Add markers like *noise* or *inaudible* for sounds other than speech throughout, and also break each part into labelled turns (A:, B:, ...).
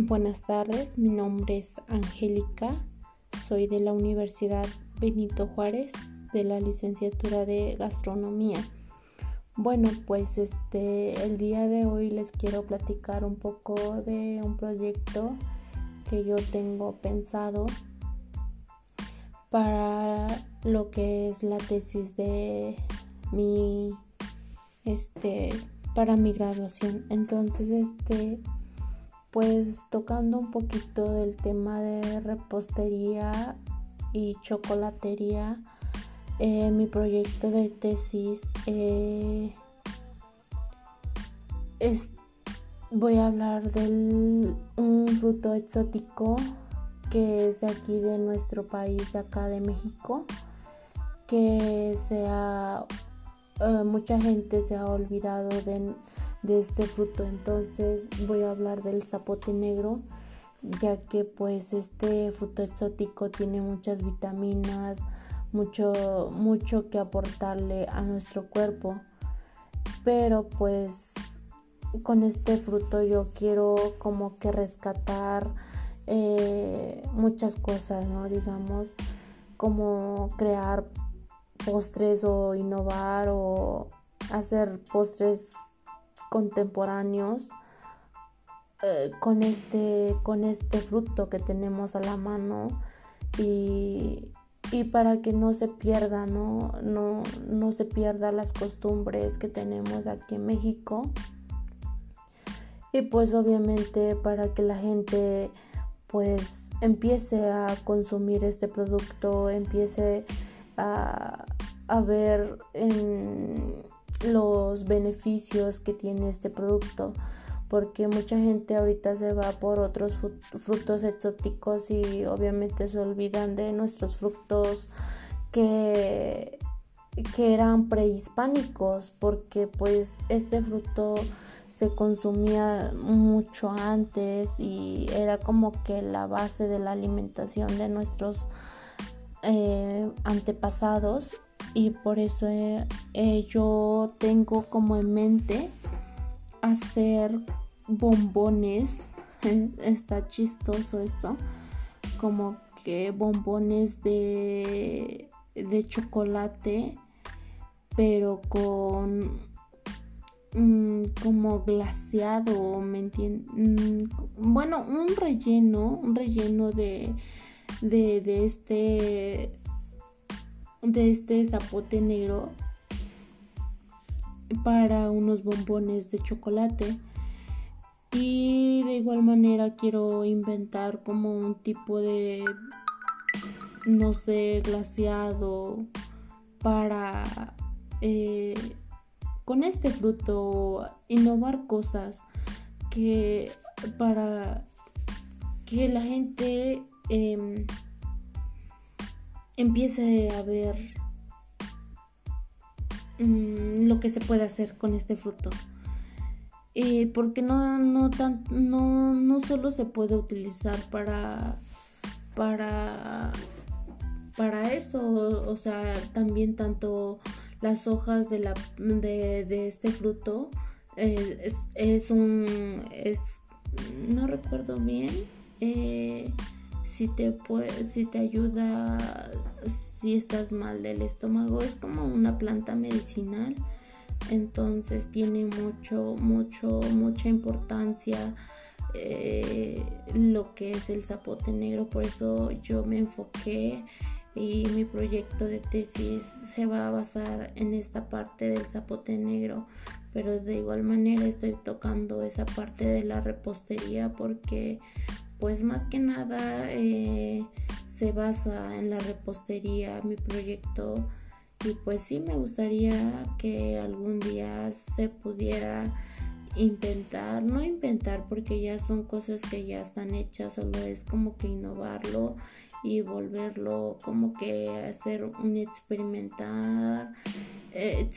A: Buenas tardes, mi nombre es Angélica, soy de la Universidad Benito Juárez de la licenciatura de gastronomía. Bueno, pues este el día de hoy les quiero platicar un poco de un proyecto que yo tengo pensado para lo que es la tesis de mi este para mi graduación. Entonces, este pues tocando un poquito del tema de repostería y chocolatería, eh, mi proyecto de tesis eh, es, voy a hablar de un fruto exótico que es de aquí de nuestro país, acá de México, que eh, mucha gente se ha olvidado de de este fruto. Entonces voy a hablar del zapote negro, ya que pues este fruto exótico tiene muchas vitaminas, mucho mucho que aportarle a nuestro cuerpo. Pero pues con este fruto yo quiero como que rescatar eh, muchas cosas, ¿no? Digamos, como crear postres o innovar o hacer postres contemporáneos eh, con, este, con este fruto que tenemos a la mano y, para que no se pierda, ¿no? No, no se pierda las costumbres que tenemos aquí en México. Y pues obviamente para que la gente pues empiece a consumir este producto, empiece a, a ver en, los beneficios que tiene este producto porque mucha gente ahorita se va por otros frutos exóticos y obviamente se olvidan de nuestros frutos que, que eran prehispánicos porque pues este fruto se consumía mucho antes y era como que la base de la alimentación de nuestros eh, antepasados y por eso eh, eh, yo tengo como en mente hacer bombones. *laughs* Está chistoso esto. Como que bombones de de chocolate pero con mm, como glaseado me entienden mm, bueno un relleno un relleno de de, de este de este zapote negro para unos bombones de chocolate. Y de igual manera quiero inventar como un tipo de no sé glaseado para eh, con este fruto innovar cosas que para que la gente em, empiece a ver mm, lo que se puede hacer con este fruto. y porque no, no, tan, no, no solo se puede utilizar para, para, para eso, o sea, también tanto las hojas de, la, de, de este fruto eh, es, es, un, es, no recuerdo bien, eh, si te puede, si te ayuda si estás mal del estómago es como una planta medicinal. Entonces tiene mucho mucho mucha importancia eh, lo que es el zapote negro. Por eso yo me enfoqué y mi proyecto de tesis se va a basar en esta parte del zapote negro. Pero de igual manera estoy tocando esa parte de la repostería porque pues más que nada eh, se basa en la repostería mi proyecto. Y pues sí me gustaría que algún día se pudiera inventar, no inventar porque ya son cosas que ya están hechas, solo es como que innovarlo y volverlo como que hacer un experimentar, eh,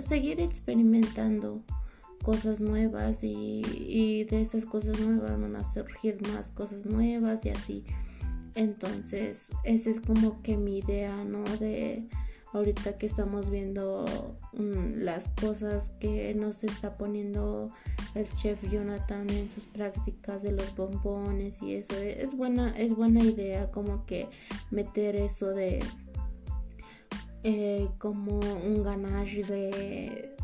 A: seguir experimentando cosas nuevas y, de esas cosas nuevas van a surgir más cosas nuevas y así. Entonces, esa es como que mi idea, ¿no? De ahorita que estamos viendo mm, las cosas que nos está poniendo el chef Jonathan en sus prácticas de los bombones y eso es buena es buena idea como que meter eso de eh, como un ganache de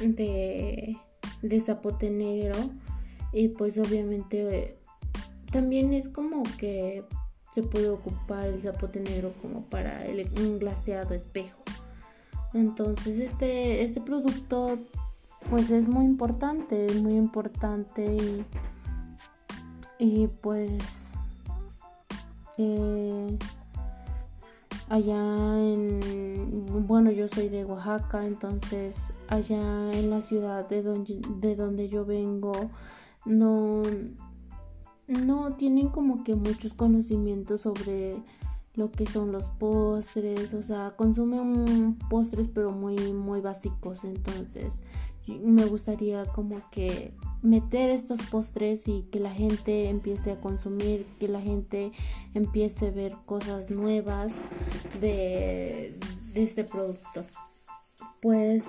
A: de zapote negro y pues obviamente también es como que se puede ocupar el zapote negro como para el, un glaseado espejo. Entonces este, este producto pues es muy importante, es muy importante y, y pues eh, allá en, bueno yo soy de Oaxaca, entonces allá en la ciudad de donde, de donde yo vengo no no tienen como que muchos conocimientos sobre lo que son los postres, o sea, consumen postres pero muy muy básicos, entonces me gustaría como que meter estos postres y que la gente empiece a consumir, que la gente empiece a ver cosas nuevas de, este producto. Pues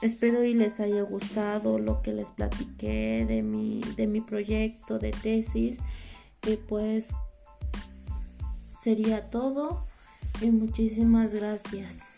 A: Espero y les haya gustado lo que les platiqué de mi, de mi proyecto de tesis. Y pues sería todo. Y muchísimas gracias.